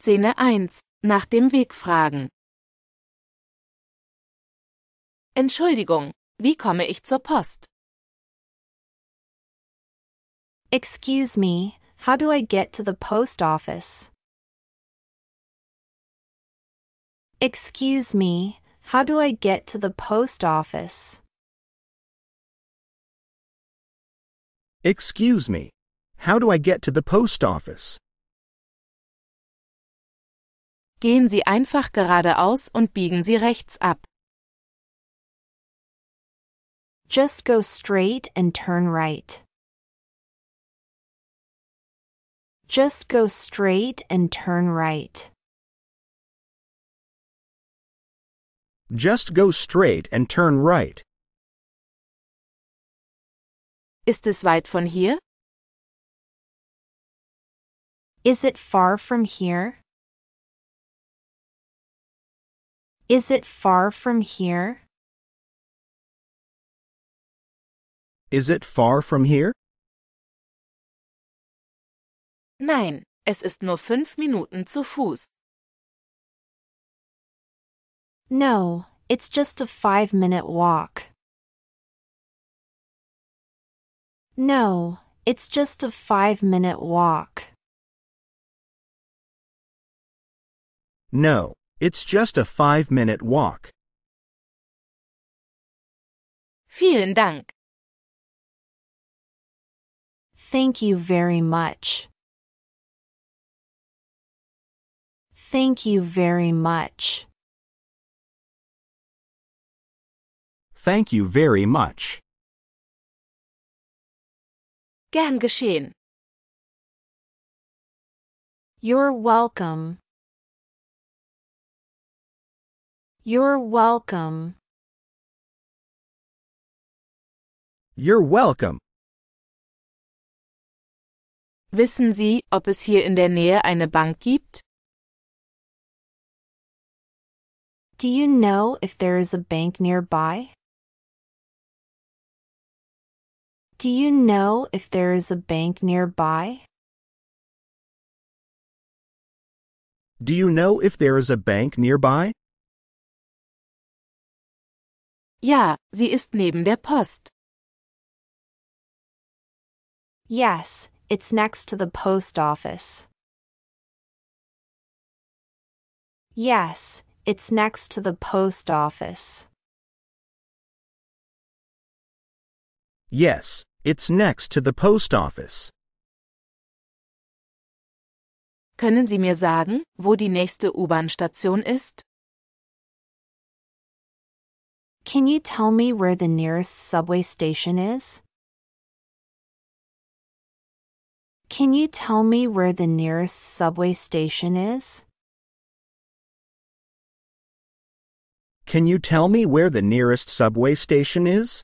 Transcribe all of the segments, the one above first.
Szene 1. Nach dem Weg fragen. Entschuldigung, wie komme ich zur Post? Excuse me, how do I get to the post office? Excuse me, how do I get to the post office? Excuse me. How do I get to the post office? Gehen Sie einfach geradeaus und biegen Sie rechts ab. Just go straight and turn right. Just go straight and turn right. Just go straight and turn right. Ist es weit von hier? Is it far from here? Is it far from here? Is it far from here? Nein, es ist nur fünf Minuten zu Fuß. No, it's just a five minute walk. No, it's just a five minute walk. No, it's just a five minute walk. Vielen Dank. Thank you very much. Thank you very much. Thank you very much. Gern geschehen. You're welcome. You're welcome. You're welcome. Wissen Sie, ob es hier in der Nähe eine Bank gibt? Do you know if there is a bank nearby? Do you know if there is a bank nearby? Do you know if there is a bank nearby? Ja, sie ist neben der Post. Yes, it's next to the post office. Yes, it's next to the post office. Yes, it's next to the post office. Können Sie mir sagen, wo die nächste U-Bahn-Station ist? Can you tell me where the nearest subway station is? Can you tell me where the nearest subway station is? Can you tell me where the nearest subway station is?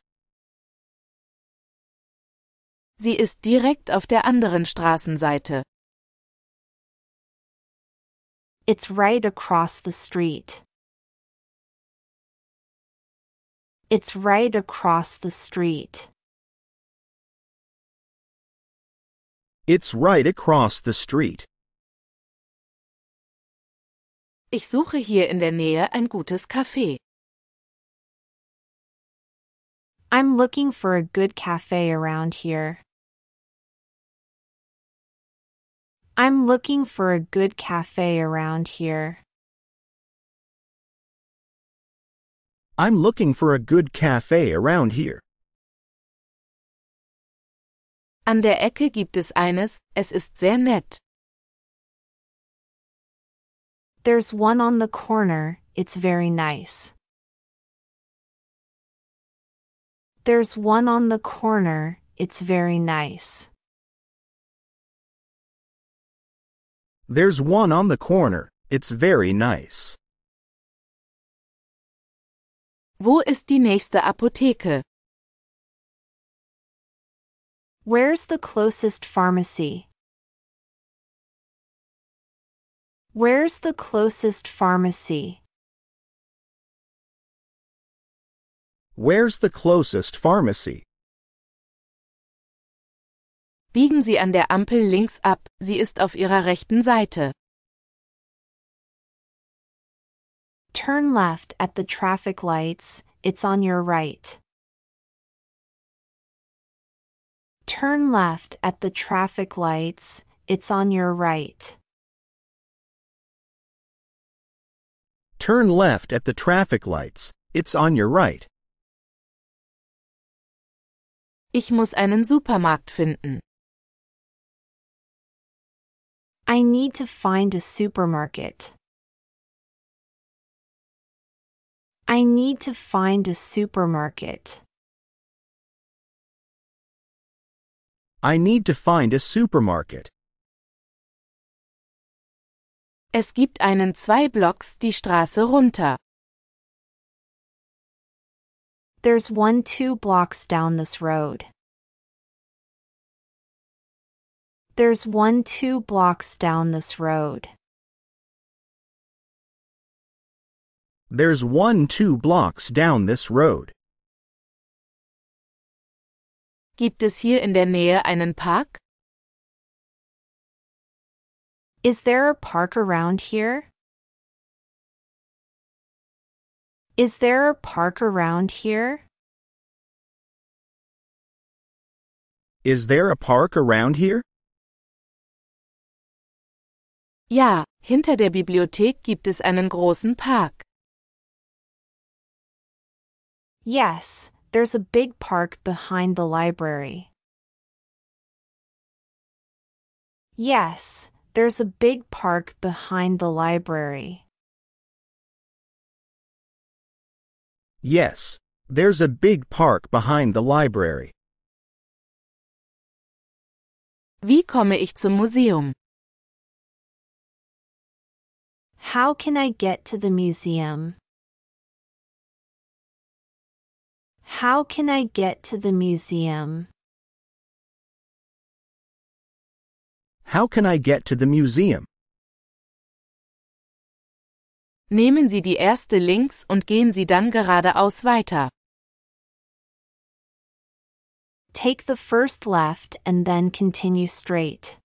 Sie ist direkt auf der anderen Straßenseite. It's right across the street. It's right across the street. It's right across the street. Ich suche hier in der Nähe ein gutes Café. I'm looking for a good cafe around here. I'm looking for a good cafe around here. I'm looking for a good cafe around here. An der Ecke gibt es eines, es ist sehr nett. There's one on the corner, it's very nice. There's one on the corner, it's very nice. There's one on the corner. It's very nice. Wo ist die nächste Apotheke? Where's the closest pharmacy? Where's the closest pharmacy? Where's the closest pharmacy? Biegen Sie an der Ampel links ab, sie ist auf Ihrer rechten Seite. Turn left at the traffic lights, it's on your right. Turn left at the traffic lights, it's on your right. Turn left at the traffic lights. It's on your right. Ich muss einen Supermarkt finden. I need to find a supermarket. I need to find a supermarket. I need to find a supermarket. Es gibt einen zwei Blocks die Straße runter. There's one two blocks down this road. There's one two blocks down this road. There's one two blocks down this road. Gibt es hier in der Nähe einen Park? Is there a park around here? Is there a park around here? Is there a park around here? Ja, hinter der Bibliothek gibt es einen großen Park. Yes, there's a big park behind the library. Yes, there's a big park behind the library. Yes, there's a big park behind the library. Wie komme ich zum Museum? How can I get to the museum? How can I get to the museum? How can I get to the museum? Nehmen Sie die erste links und gehen Sie dann geradeaus weiter. Take the first left and then continue straight.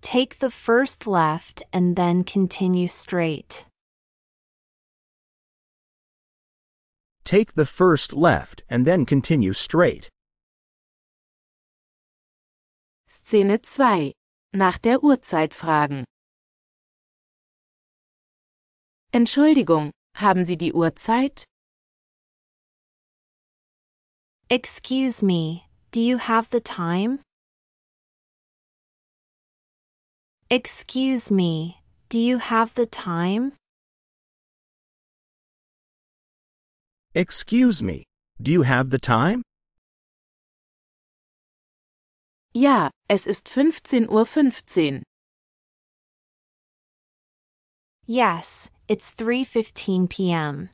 Take the first left and then continue straight. Take the first left and then continue straight. Szene 2. Nach der Uhrzeit fragen. Entschuldigung, haben Sie die Uhrzeit? Excuse me, do you have the time? Excuse me, do you have the time? Excuse me, do you have the time? Ja, es ist 15.15 Uhr. 15. Yes, it's 3:15 p.m.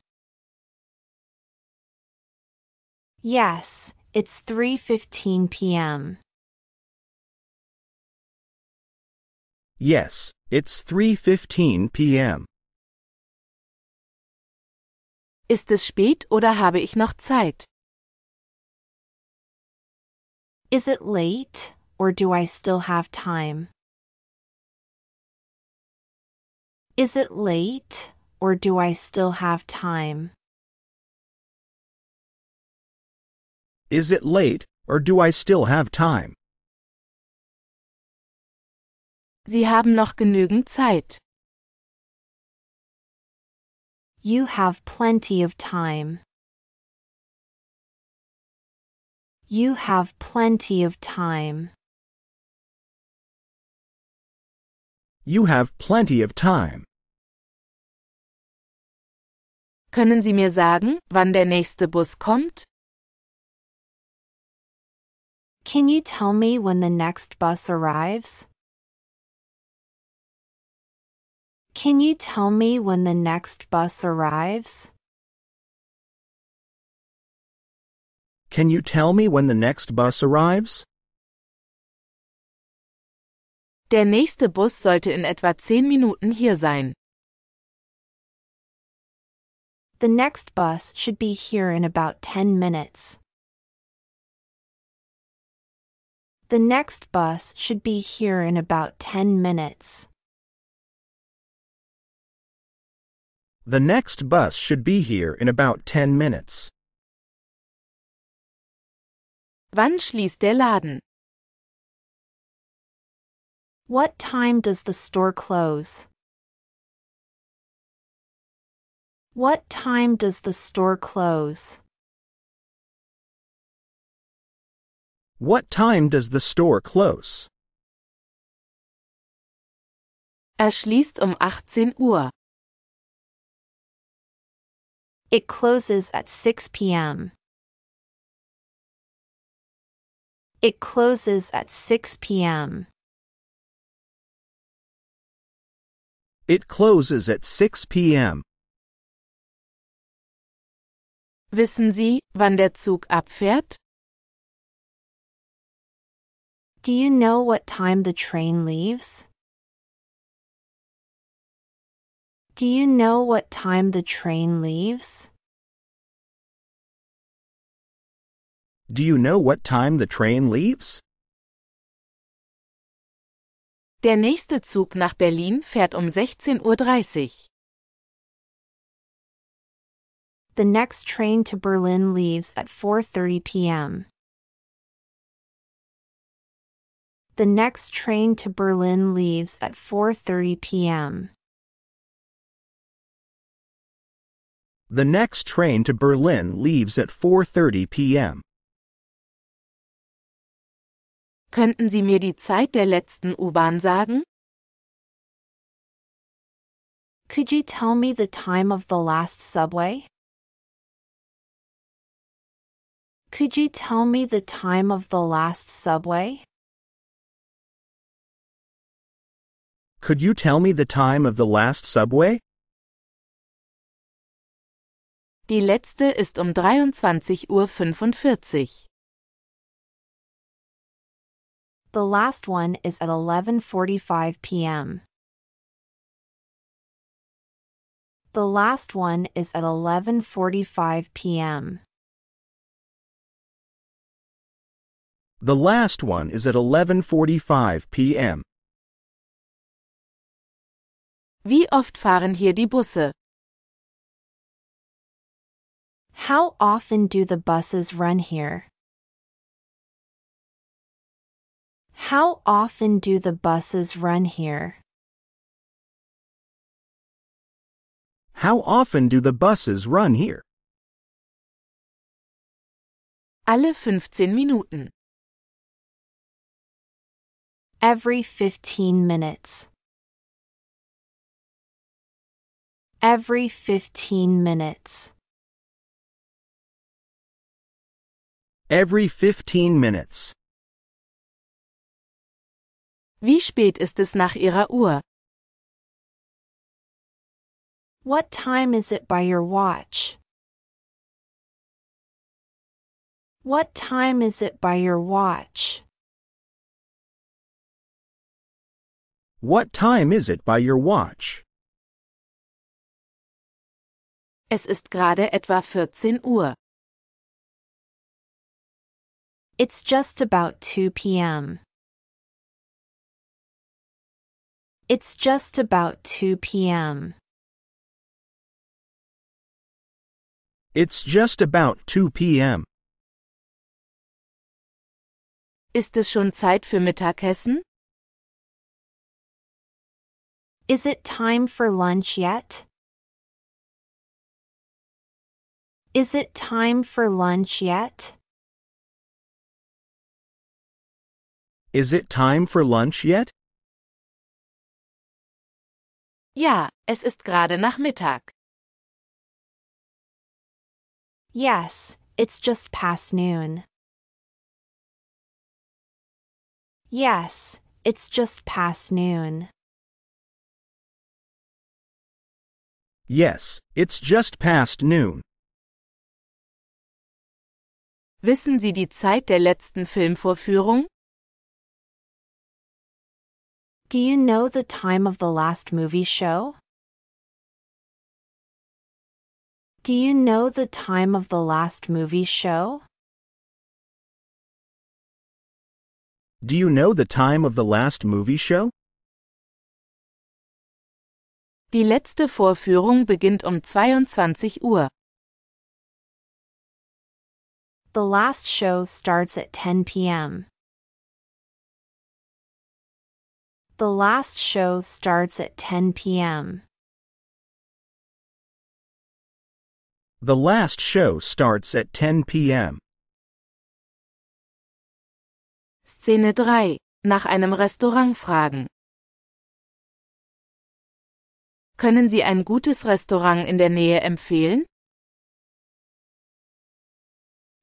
Yes, it's 3:15 p.m. Yes, it's 3:15 p.m. Ist es spät oder habe ich noch Zeit? Is it late or do I still have time? Is it late or do I still have time? Is it late or do I still have time? Sie haben noch genügend Zeit. You have plenty of time. You have plenty of time. You have plenty of time. Können Sie mir sagen, wann der nächste Bus kommt? Can you tell me when the next bus arrives? Can you tell me when the next bus arrives? Can you tell me when the next bus arrives? Der nächste Bus sollte in etwa 10 Minuten hier sein. The next bus should be here in about 10 minutes. The next bus should be here in about 10 minutes. The next bus should be here in about 10 minutes. Wann schließt der Laden? What time does the store close? What time does the store close? What time does the store close? Er schließt um 18 Uhr. It closes at 6 p.m. It closes at 6 p.m. It closes at 6 p.m. Wissen Sie, wann der Zug abfährt? Do you know what time the train leaves? Do you know what time the train leaves? Do you know what time the train leaves? Der nächste Zug nach Berlin fährt um 16.30 Uhr. The next train to Berlin leaves at 4:30 p.m. The next train to Berlin leaves at 4:30 p.m. The next train to Berlin leaves at 4:30 p.m. Könnten Sie mir die Zeit der letzten U-Bahn sagen? Could you tell me the time of the last subway? Could you tell me the time of the last subway? Could you tell me the time of the last subway? Die letzte ist um 23.45 Uhr. The last one is at 11:45 p.m. The last one is at 11:45 p.m. The last one is at 11:45 p.m. Wie oft fahren hier die Busse? How often do the buses run here? How often do the buses run here? How often do the buses run here? Alle 15 Minuten. Every 15 minutes. Every 15 minutes. Every 15 minutes. Wie spät ist es nach Ihrer Uhr? What time is it by your watch? What time is it by your watch? What time is it by your watch? Es ist gerade etwa 14 Uhr. It's just about 2 p.m. It's just about 2 p.m. It's just about 2 p.m. Ist es schon Zeit für Mittagessen? Is it time for lunch yet? Is it time for lunch yet? Is it time for lunch yet? Ja, es ist gerade Nachmittag. Yes, it's just past noon. Yes, it's just past noon. Yes, it's just past noon. Wissen Sie die Zeit der letzten Filmvorführung? Do you know the time of the last movie show? Do you know the time of the last movie show? Do you know the time of the last movie show? Die letzte Vorführung beginnt um 22 Uhr. The last show starts at 10 p.m. The last show starts at 10 p.m. The last show starts at 10 p.m. Szene 3. Nach einem Restaurant fragen. Können Sie ein gutes Restaurant in der Nähe empfehlen?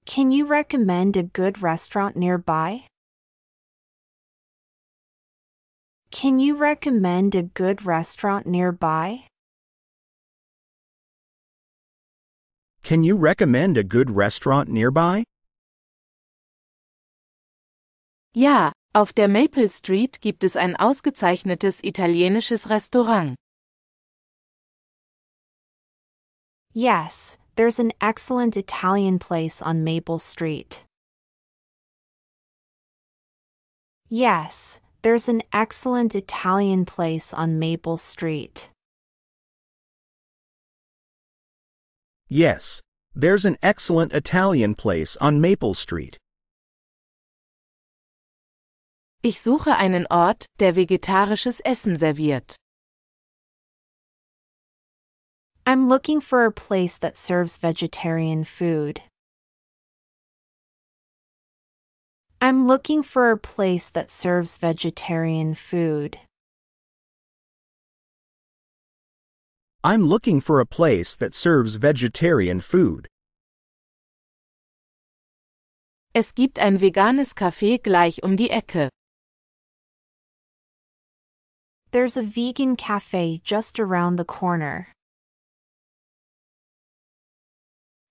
Can you recommend a good restaurant nearby? Can you recommend a good restaurant nearby? Can you recommend a good restaurant nearby? Ja, auf der Maple Street gibt es ein ausgezeichnetes italienisches Restaurant. Yes, there's an excellent Italian place on Maple Street. Yes, there's an excellent Italian place on Maple Street. Yes, there's an excellent Italian place on Maple Street. Ich suche einen Ort, der vegetarisches Essen serviert. I'm looking for a place that serves vegetarian food. I'm looking for a place that serves vegetarian food. I'm looking for a place that serves vegetarian food. Es gibt ein veganes Café gleich um die Ecke. There's a vegan cafe just around the corner.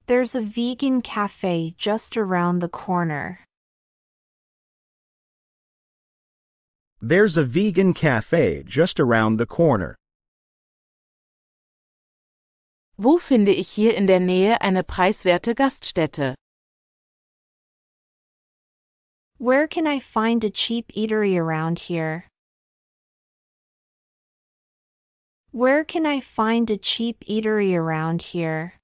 There's a vegan cafe just around the corner. There's a vegan cafe just around the corner. Wo finde ich hier in der Nähe eine preiswerte Gaststätte? Where can I find a cheap eatery around here? Where can I find a cheap eatery around here?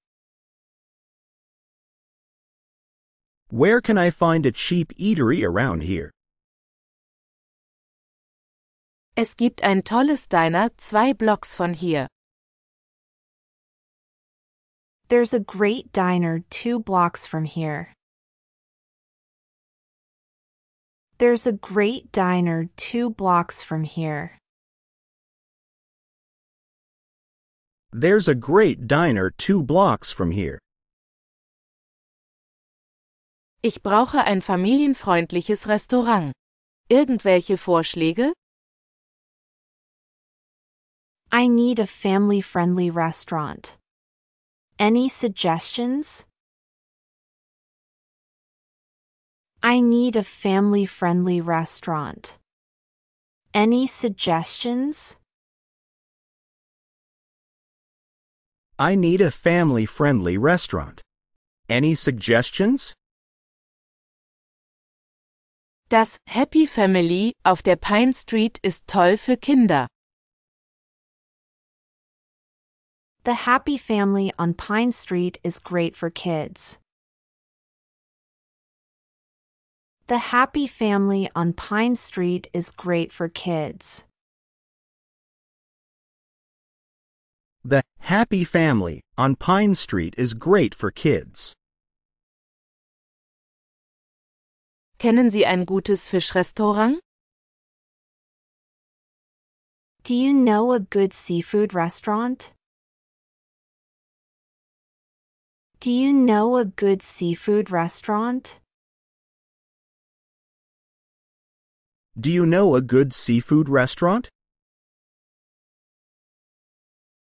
Where can I find a cheap eatery around here? Es gibt ein tolles Diner zwei Blocks von hier. There's a great diner two blocks from here. There's a great diner two blocks from here. There's a great diner two blocks from here. Ich brauche ein familienfreundliches Restaurant. Irgendwelche Vorschläge? I need a family friendly restaurant. Any suggestions? I need a family friendly restaurant. Any suggestions? I need a family friendly restaurant. Any suggestions? Das Happy Family auf der Pine Street ist toll für Kinder. The Happy Family on Pine Street is great for kids. The Happy Family on Pine Street is great for kids. The Happy Family on Pine Street is great for kids. Kennen Sie ein gutes Fischrestaurant? Do you know a good seafood restaurant? Do you know a good seafood restaurant? Do you know a good seafood restaurant?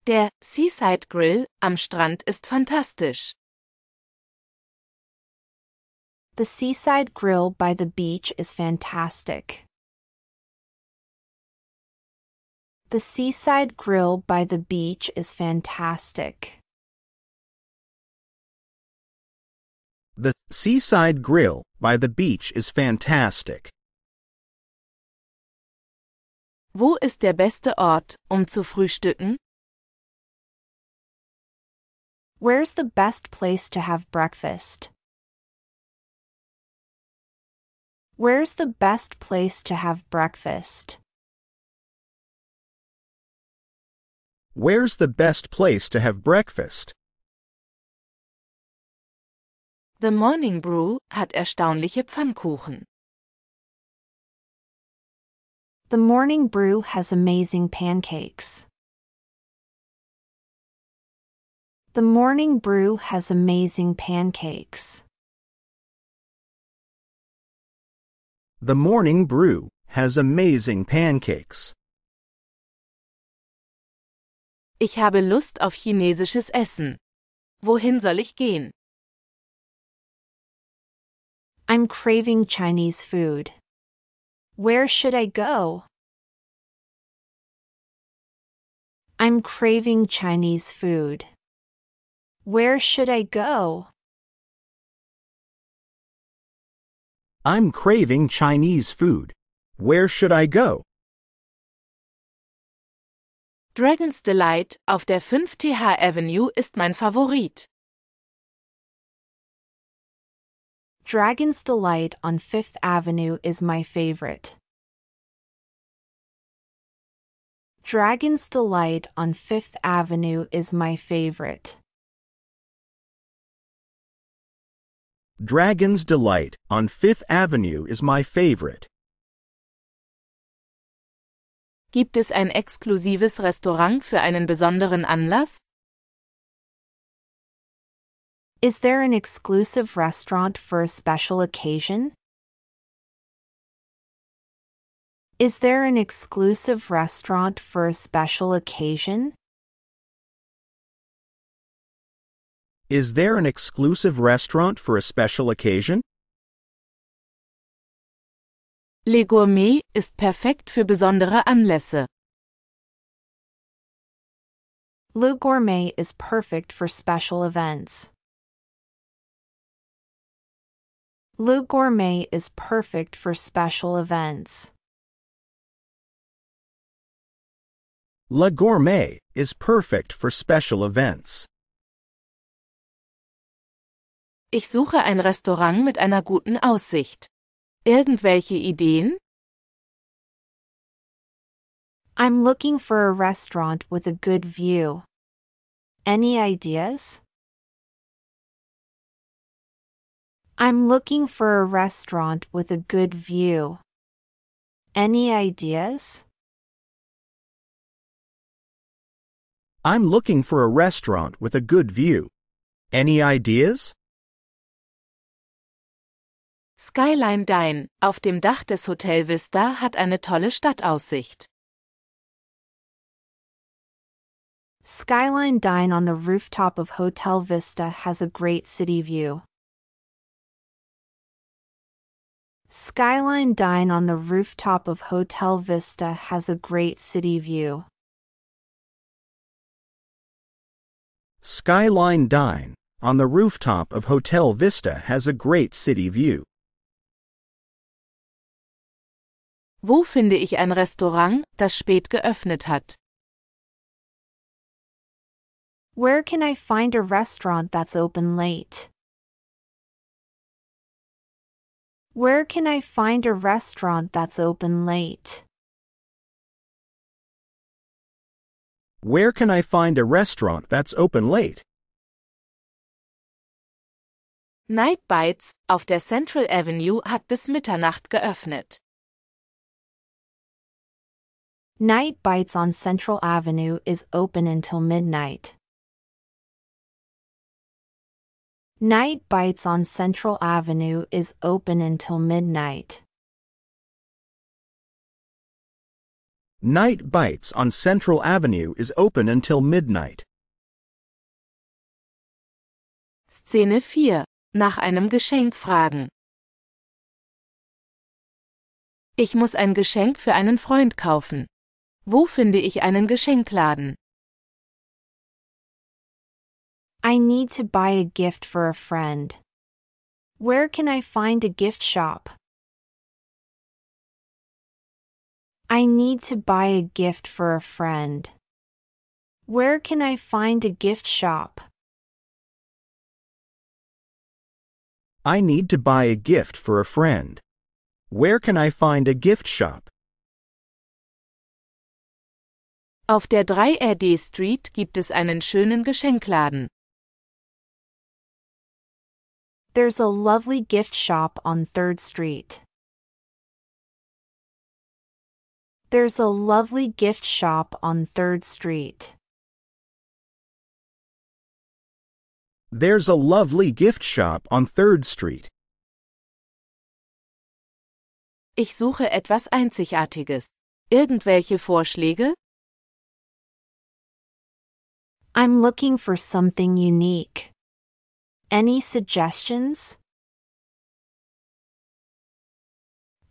Der Seaside Grill am Strand ist fantastisch. The Seaside Grill by the beach is fantastic. The Seaside Grill by the beach is fantastic. The Seaside Grill by the beach is fantastic. Wo ist der beste Ort, um zu frühstücken? Where's the best place to have breakfast? Where's the best place to have breakfast? Where's the best place to have breakfast? The Morning Brew hat erstaunliche Pfannkuchen. The morning brew has amazing pancakes. The morning brew has amazing pancakes. The morning brew has amazing pancakes. Ich habe Lust auf chinesisches Essen. Wohin soll ich gehen? I'm craving Chinese food. Where should I go? I'm craving Chinese food. Where should I go? I'm craving Chinese food. Where should I go? Dragon's Delight auf der 5TH Avenue ist mein Favorit. Dragon's Delight on Fifth Avenue is my favorite. Dragon's Delight on Fifth Avenue is my favorite. Dragon's Delight on Fifth Avenue is my favorite. Gibt es ein exklusives Restaurant für einen besonderen Anlass? Is there an exclusive restaurant for a special occasion? Is there an exclusive restaurant for a special occasion? Is there an exclusive restaurant for a special occasion? Le Gourmet ist perfekt für besondere Anlässe. Le Gourmet is perfect for special events. Le Gourmet is perfect for special events. Le Gourmet is perfect for special events. Ich suche ein Restaurant mit einer guten Aussicht. Irgendwelche Ideen? I'm looking for a restaurant with a good view. Any ideas? I'm looking for a restaurant with a good view. Any ideas? I'm looking for a restaurant with a good view. Any ideas? Skyline Dine auf dem Dach des Hotel Vista hat eine tolle Stadtaussicht. Skyline Dine on the rooftop of Hotel Vista has a great city view. Skyline Dine on the rooftop of Hotel Vista has a great city view. Skyline Dine on the rooftop of Hotel Vista has a great city view. Wo finde ich ein Restaurant, das spät geöffnet hat? Where can I find a restaurant that's open late? Where can I find a restaurant that's open late? Where can I find a restaurant that's open late? Night Bites auf der Central Avenue hat bis Mitternacht geöffnet. Night Bites on Central Avenue is open until midnight. Night Bites on Central Avenue is open until midnight. Night Bites on Central Avenue is open until midnight. Szene 4. Nach einem Geschenk fragen. Ich muss ein Geschenk für einen Freund kaufen. Wo finde ich einen Geschenkladen? I need to buy a gift for a friend. Where can I find a gift shop? I need to buy a gift for a friend. Where can I find a gift shop? I need to buy a gift for a friend. Where can I find a gift shop? Auf der 3RD Street gibt es einen schönen Geschenkladen. There's a lovely gift shop on 3rd Street. There's a lovely gift shop on 3rd Street. There's a lovely gift shop on 3rd Street. Ich suche etwas Einzigartiges. Irgendwelche Vorschläge? I'm looking for something unique. Any suggestions?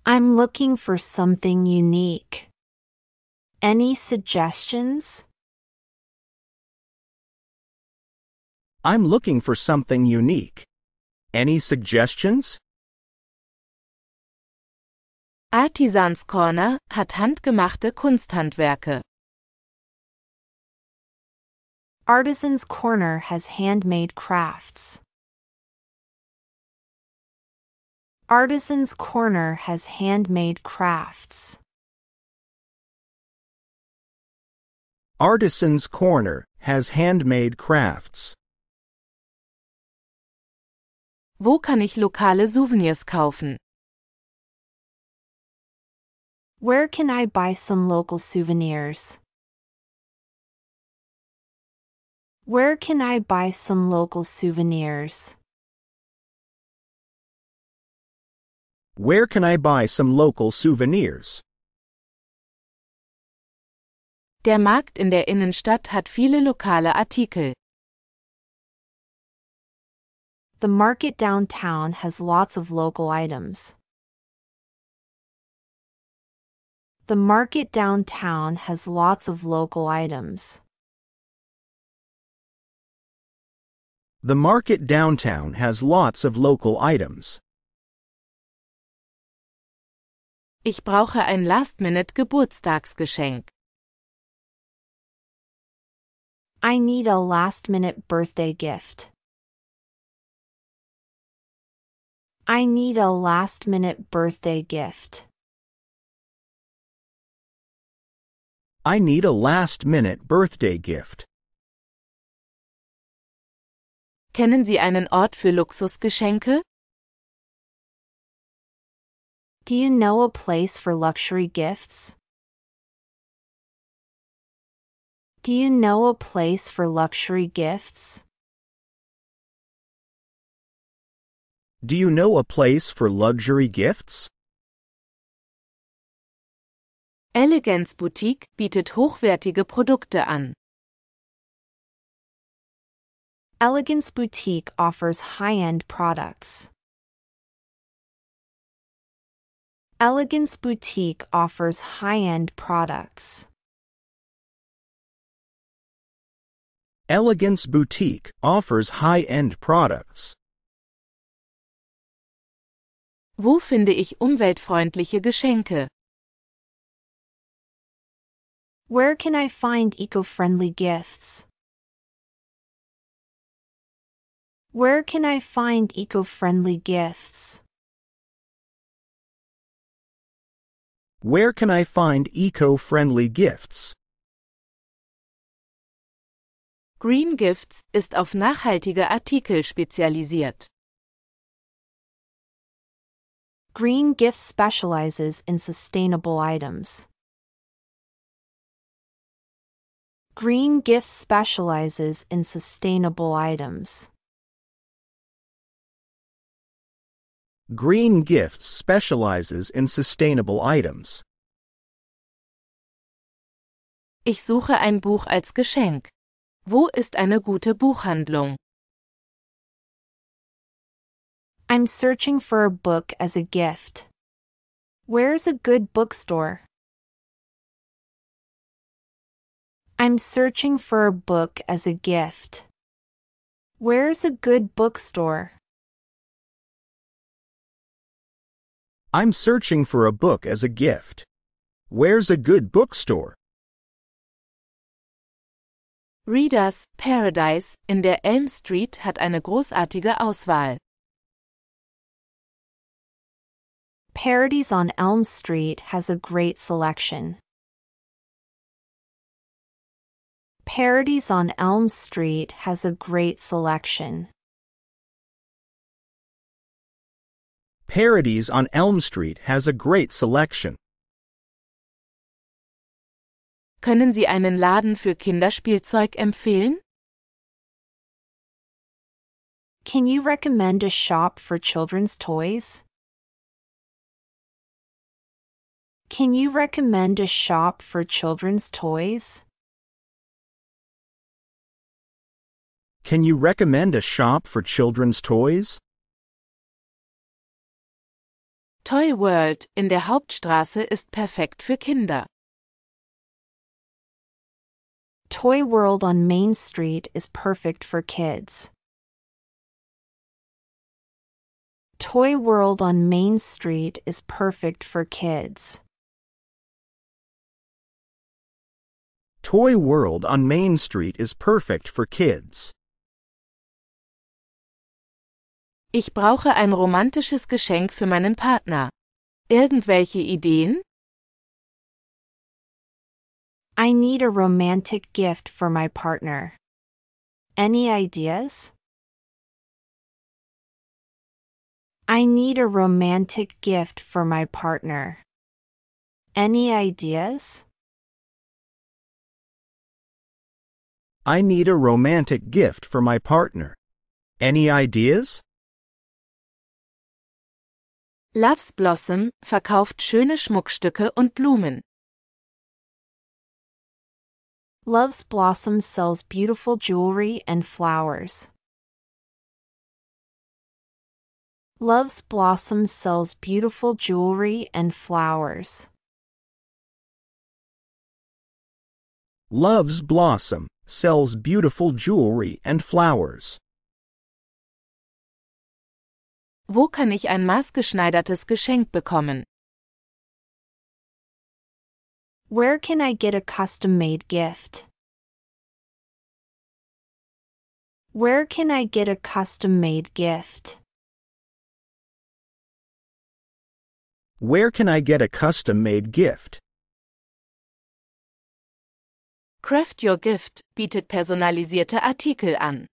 I'm looking for something unique. Any suggestions? I'm looking for something unique. Any suggestions? Artisans Corner hat handgemachte Kunsthandwerke. Artisan's Corner has handmade crafts. Artisan's Corner has handmade crafts. Artisan's Corner has handmade crafts. Wo kann ich lokale Souvenirs kaufen? Where can I buy some local souvenirs? Where can I buy some local souvenirs? Where can I buy some local souvenirs? Der Markt in der Innenstadt hat viele lokale Artikel. The market downtown has lots of local items. The market downtown has lots of local items. The market downtown has lots of local items. Ich brauche ein Last-Minute-Geburtstagsgeschenk. I need a last minute birthday gift. I need a last minute birthday gift. I need a last minute birthday gift. Kennen Sie einen Ort für Luxusgeschenke? Do you know a place for luxury gifts? Do you know a place for luxury gifts? Do you know a place for luxury gifts? Elegance Boutique bietet hochwertige Produkte an. Elegance Boutique offers high-end products. Elegance Boutique offers high-end products. Elegance Boutique offers high-end products. Wo finde ich umweltfreundliche Geschenke? Where can I find eco-friendly gifts? Where can I find eco-friendly gifts? Where can I find eco-friendly gifts? Green Gifts ist auf nachhaltige Artikel spezialisiert. Green Gifts specializes in sustainable items. Green Gifts specializes in sustainable items. Green Gifts specializes in sustainable items. Ich suche ein Buch als Geschenk. Wo ist eine gute Buchhandlung? I'm searching for a book as a gift. Where's a good bookstore? I'm searching for a book as a gift. Where's a good bookstore? I'm searching for a book as a gift. Where's a good bookstore? Readers Paradise in der Elm Street hat eine großartige Auswahl. Paradise on Elm Street has a great selection. Paradise on Elm Street has a great selection. Paradise on Elm Street has a great selection. Können Sie einen Laden für Kinderspielzeug empfehlen? Can you recommend a shop for children's toys? Can you recommend a shop for children's toys? Can you recommend a shop for children's toys? Toy World in der Hauptstraße ist perfekt für Kinder. Toy World on Main Street is perfect for kids. Toy World on Main Street is perfect for kids. Toy World on Main Street is perfect for kids. Ich brauche ein romantisches Geschenk für meinen Partner. Irgendwelche Ideen? I need a romantic gift for my partner. Any ideas? I need a romantic gift for my partner. Any ideas? I need a romantic gift for my partner. Any ideas? Loves Blossom verkauft schöne Schmuckstücke und Blumen. Love's Blossom sells beautiful jewelry and flowers. Love's Blossom sells beautiful jewelry and flowers. Love's Blossom sells beautiful jewelry and flowers. Wo kann ich ein maßgeschneidertes Geschenk bekommen? Where can I get a custom made gift? Where can I get a custom made gift? Where can I get a custom made gift? Craft Your Gift bietet personalisierte Artikel an.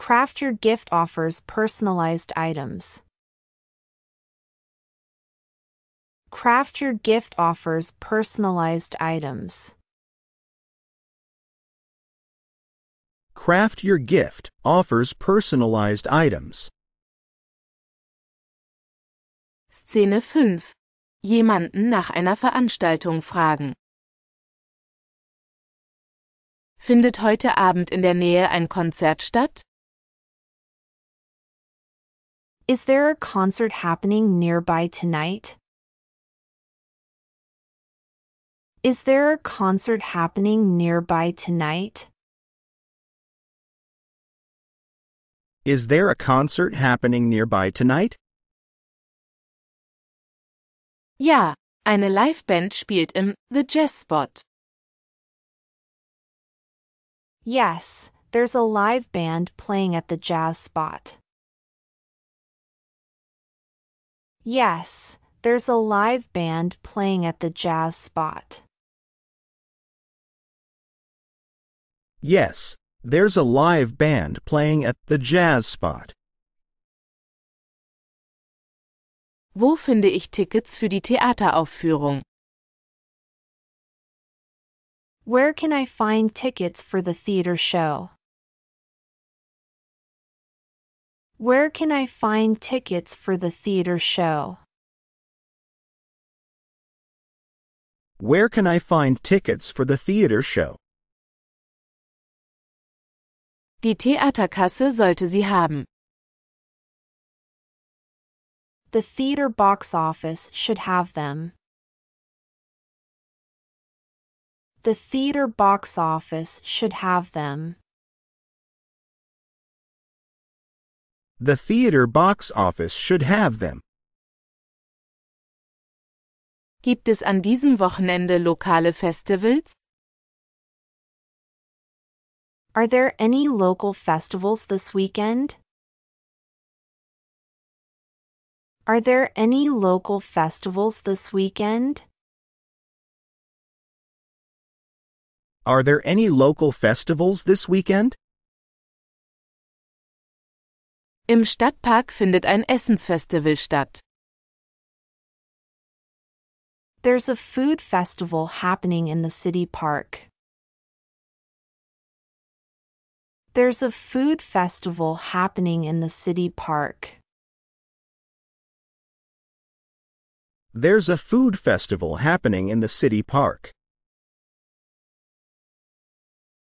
Craft Your Gift offers personalized items. Craft Your Gift offers personalized items. Craft Your Gift offers personalized items. Szene 5. Jemanden nach einer Veranstaltung fragen. Findet heute Abend in der Nähe ein Konzert statt? Is there a concert happening nearby tonight? Is there a concert happening nearby tonight? Is there a concert happening nearby tonight? Ja, eine Liveband spielt im The Jazz Spot. Yes, there's a live band playing at the jazz spot. Yes, there's a live band playing at the jazz spot. Yes, there's a live band playing at the jazz spot. Wo finde ich Tickets für die Theateraufführung? Where can I find tickets for the theater show? Where can I find tickets for the theater show? Where can I find tickets for the theater show? Die Theaterkasse sollte sie haben. The theater box office should have them. The theater box office should have them. The theater box office should have them. Gibt es an diesem Wochenende lokale Festivals? Are there any local festivals this weekend? Are there any local festivals this weekend? Are there any local festivals this weekend? Im Stadtpark findet ein Essensfestival statt. There's a food festival happening in the city park. There's a food festival happening in the city park. There's a food festival happening in the city park.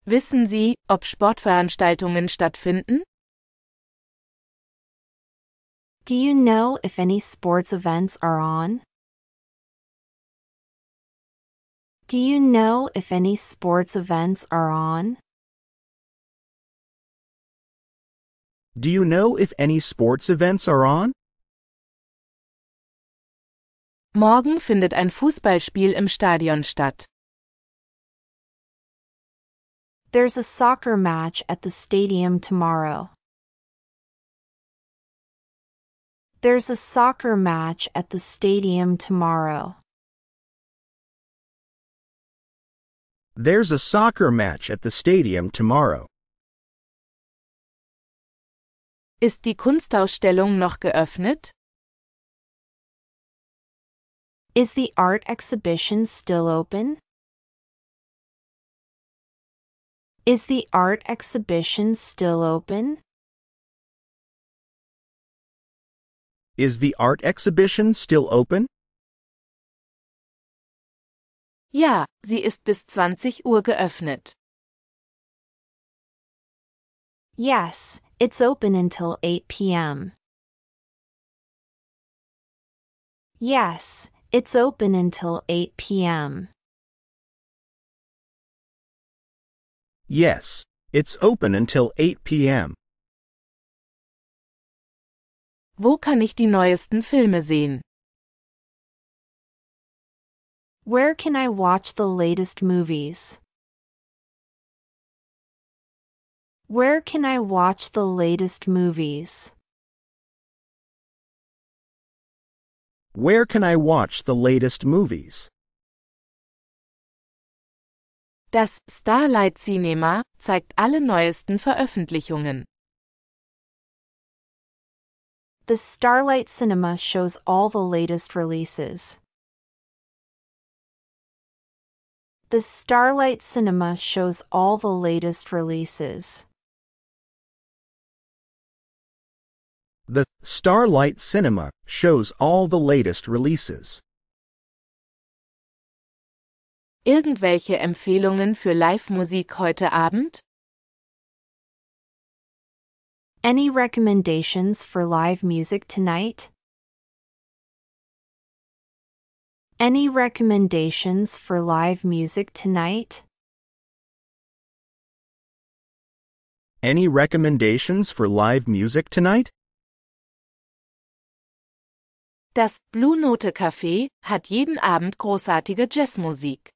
Wissen Sie, ob Sportveranstaltungen stattfinden? Do you know if any sports events are on? Do you know if any sports events are on? Do you know if any sports events are on? Morgen findet ein Fußballspiel im Stadion statt. There's a soccer match at the stadium tomorrow. There's a soccer match at the stadium tomorrow. There's a soccer match at the stadium tomorrow. Ist die Kunstausstellung noch geöffnet? Is the art exhibition still open? Is the art exhibition still open? Is the art exhibition still open? Ja, sie ist bis 20 Uhr geöffnet. Yes, it's open until 8 p.m. Yes, it's open until 8 p.m. Yes, it's open until 8 p.m. Wo kann ich die neuesten Filme sehen? Where can I watch the latest movies? Where can I watch the latest movies? Where can I watch the latest movies? Das Starlight Cinema zeigt alle neuesten Veröffentlichungen. The Starlight Cinema shows all the latest releases. The Starlight Cinema shows all the latest releases. The Starlight Cinema shows all the latest releases. Irgendwelche Empfehlungen für Live-Musik heute Abend? Any recommendations for live music tonight? Any recommendations for live music tonight? Any recommendations for live music tonight? Das Blue Note Café hat jeden Abend großartige Jazzmusik.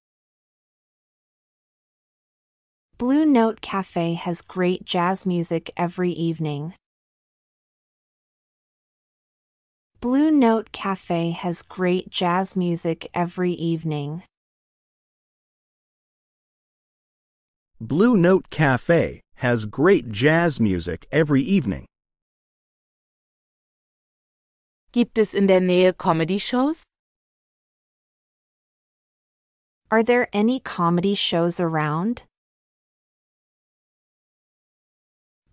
Blue Note Cafe has great jazz music every evening. Blue Note Cafe has great jazz music every evening. Blue Note Cafe has great jazz music every evening. Gibt es in der Nähe Comedy-Shows? Are there any comedy shows around?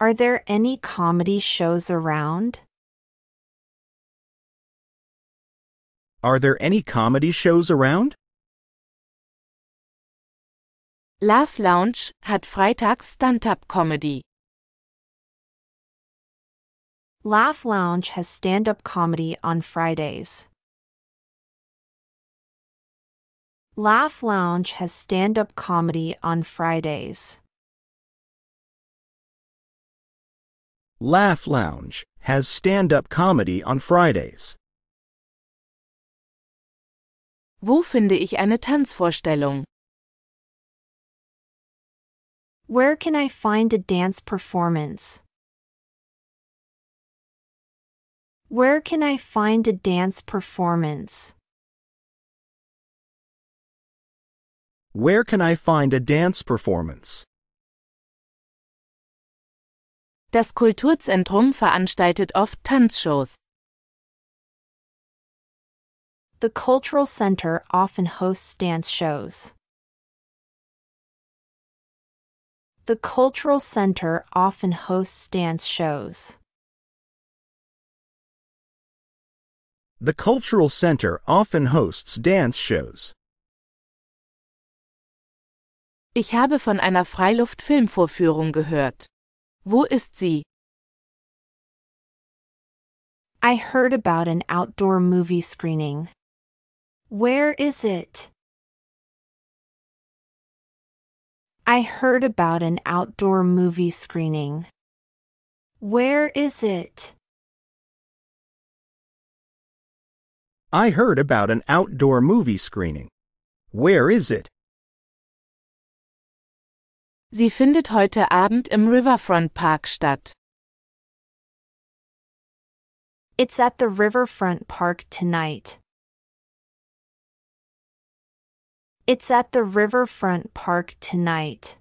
Are there any comedy shows around? Are there any comedy shows around? Laugh Lounge hat freitags Stand-up-Comedy. Laugh Lounge has stand up comedy on Fridays. Laugh Lounge has stand up comedy on Fridays. Laugh Lounge has stand-up comedy on Fridays. Wo finde ich eine Tanzvorstellung? Where can I find a dance performance? Where can I find a dance performance? Where can I find a dance performance? Das Kulturzentrum veranstaltet oft Tanzshows. The Cultural Center often hosts dance shows. The Cultural Center often hosts dance shows. The Cultural Center often hosts dance shows. Ich habe von einer Freiluft-Filmvorführung gehört. Wo ist sie? I heard about an outdoor movie screening. Where is it? I heard about an outdoor movie screening. Where is it? I heard about an outdoor movie screening. Where is it? Sie findet heute Abend im Riverfront Park statt. It's at the Riverfront Park tonight. It's at the Riverfront Park tonight.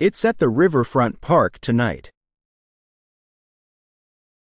It's at the Riverfront Park tonight.